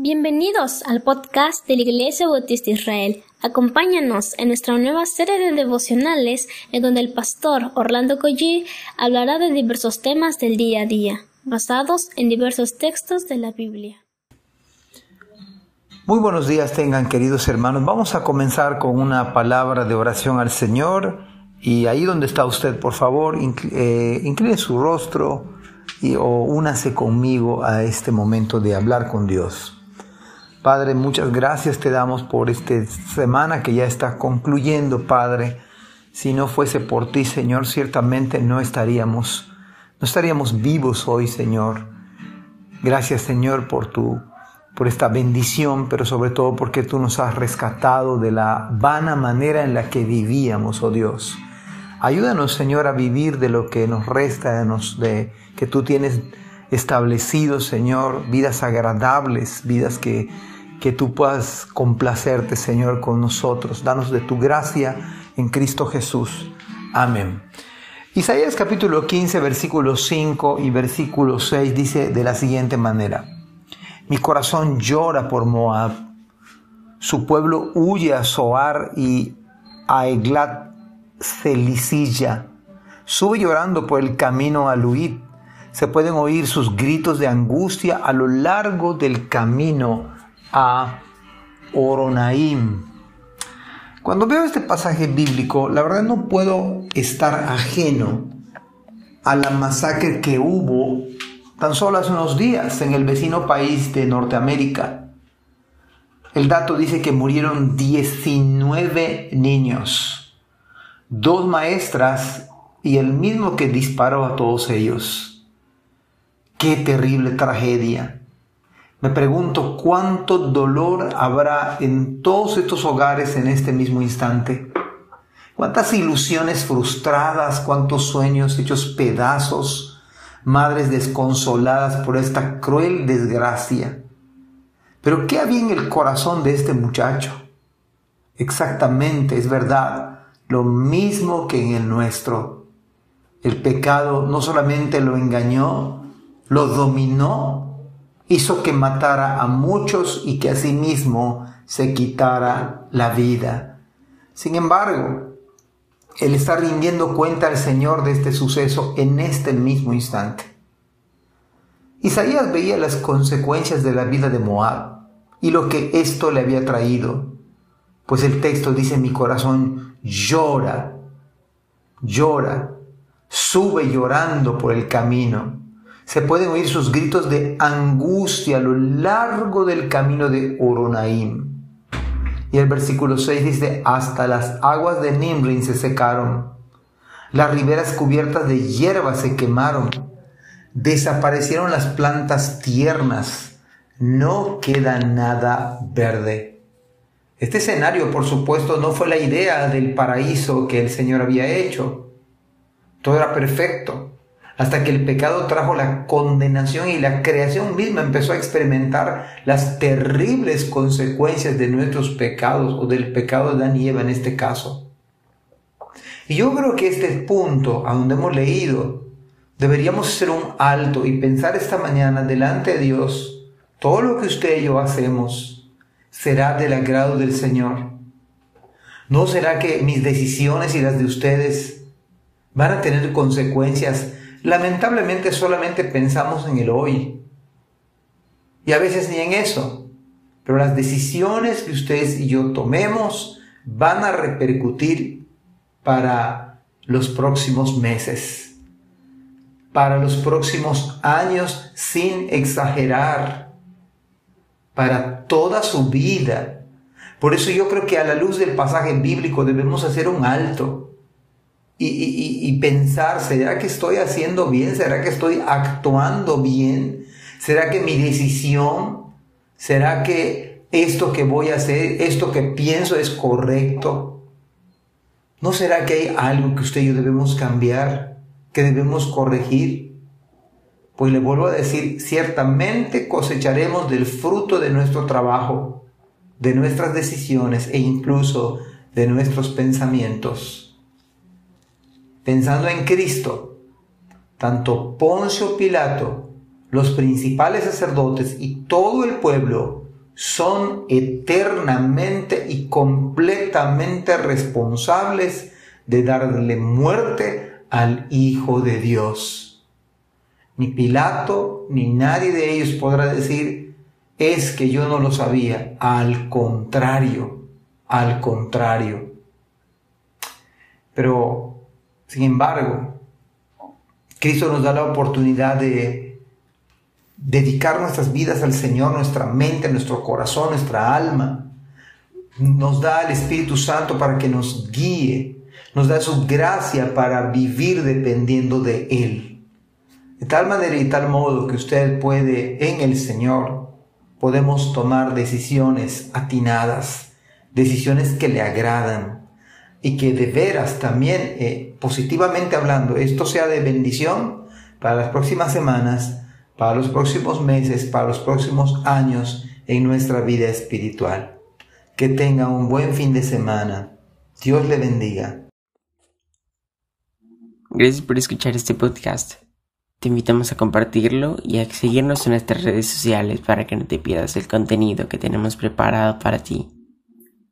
Bienvenidos al podcast de la Iglesia Bautista Israel. Acompáñanos en nuestra nueva serie de devocionales en donde el pastor Orlando Collie hablará de diversos temas del día a día, basados en diversos textos de la Biblia. Muy buenos días tengan queridos hermanos. Vamos a comenzar con una palabra de oración al Señor y ahí donde está usted, por favor, eh, incline su rostro y, o únase conmigo a este momento de hablar con Dios. Padre, muchas gracias te damos por esta semana que ya está concluyendo, Padre. Si no fuese por ti, Señor, ciertamente no estaríamos, no estaríamos vivos hoy, Señor. Gracias, Señor, por tu, por esta bendición, pero sobre todo porque tú nos has rescatado de la vana manera en la que vivíamos, oh Dios. Ayúdanos, Señor, a vivir de lo que nos resta, de, de que tú tienes establecido, Señor, vidas agradables, vidas que, que tú puedas complacerte, Señor, con nosotros. Danos de tu gracia en Cristo Jesús. Amén. Isaías capítulo 15, versículo 5 y versículo 6 dice de la siguiente manera. Mi corazón llora por Moab. Su pueblo huye a Zoar y a Eglat Celicilla. Sube llorando por el camino a Luid se pueden oír sus gritos de angustia a lo largo del camino a Oronaim. Cuando veo este pasaje bíblico, la verdad no puedo estar ajeno a la masacre que hubo tan solo hace unos días en el vecino país de Norteamérica. El dato dice que murieron 19 niños, dos maestras y el mismo que disparó a todos ellos. Qué terrible tragedia. Me pregunto cuánto dolor habrá en todos estos hogares en este mismo instante. Cuántas ilusiones frustradas, cuántos sueños hechos pedazos, madres desconsoladas por esta cruel desgracia. Pero ¿qué había en el corazón de este muchacho? Exactamente, es verdad, lo mismo que en el nuestro. El pecado no solamente lo engañó, lo dominó, hizo que matara a muchos y que asimismo se quitara la vida. Sin embargo, él está rindiendo cuenta al Señor de este suceso en este mismo instante. Isaías veía las consecuencias de la vida de Moab y lo que esto le había traído, pues el texto dice mi corazón llora, llora, sube llorando por el camino se pueden oír sus gritos de angustia a lo largo del camino de Oronaim. Y el versículo 6 dice, hasta las aguas de Nimrin se secaron, las riberas cubiertas de hierba se quemaron, desaparecieron las plantas tiernas, no queda nada verde. Este escenario, por supuesto, no fue la idea del paraíso que el Señor había hecho. Todo era perfecto hasta que el pecado trajo la condenación y la creación misma empezó a experimentar las terribles consecuencias de nuestros pecados o del pecado de Eva en este caso. Y yo creo que este punto, a donde hemos leído, deberíamos hacer un alto y pensar esta mañana delante de Dios, todo lo que usted y yo hacemos será del agrado del Señor. ¿No será que mis decisiones y las de ustedes van a tener consecuencias lamentablemente solamente pensamos en el hoy. Y a veces ni en eso. Pero las decisiones que ustedes y yo tomemos van a repercutir para los próximos meses, para los próximos años sin exagerar, para toda su vida. Por eso yo creo que a la luz del pasaje bíblico debemos hacer un alto y, pensar, ¿será que estoy haciendo bien? ¿Será que estoy actuando bien? ¿Será que mi decisión, será que esto que voy a hacer, esto que pienso es correcto? ¿No será que hay algo que usted y yo debemos cambiar, que debemos corregir? Pues le vuelvo a decir, ciertamente cosecharemos del fruto de nuestro trabajo, de nuestras decisiones e incluso de nuestros pensamientos pensando en Cristo, tanto Poncio Pilato, los principales sacerdotes y todo el pueblo son eternamente y completamente responsables de darle muerte al Hijo de Dios. Ni Pilato ni nadie de ellos podrá decir, es que yo no lo sabía. Al contrario, al contrario. Pero, sin embargo, Cristo nos da la oportunidad de dedicar nuestras vidas al Señor, nuestra mente, nuestro corazón, nuestra alma. Nos da el Espíritu Santo para que nos guíe, nos da su gracia para vivir dependiendo de Él. De tal manera y tal modo que usted puede en el Señor, podemos tomar decisiones atinadas, decisiones que le agradan, y que de veras también, eh, positivamente hablando, esto sea de bendición para las próximas semanas, para los próximos meses, para los próximos años en nuestra vida espiritual. Que tenga un buen fin de semana. Dios le bendiga. Gracias por escuchar este podcast. Te invitamos a compartirlo y a seguirnos en nuestras redes sociales para que no te pierdas el contenido que tenemos preparado para ti.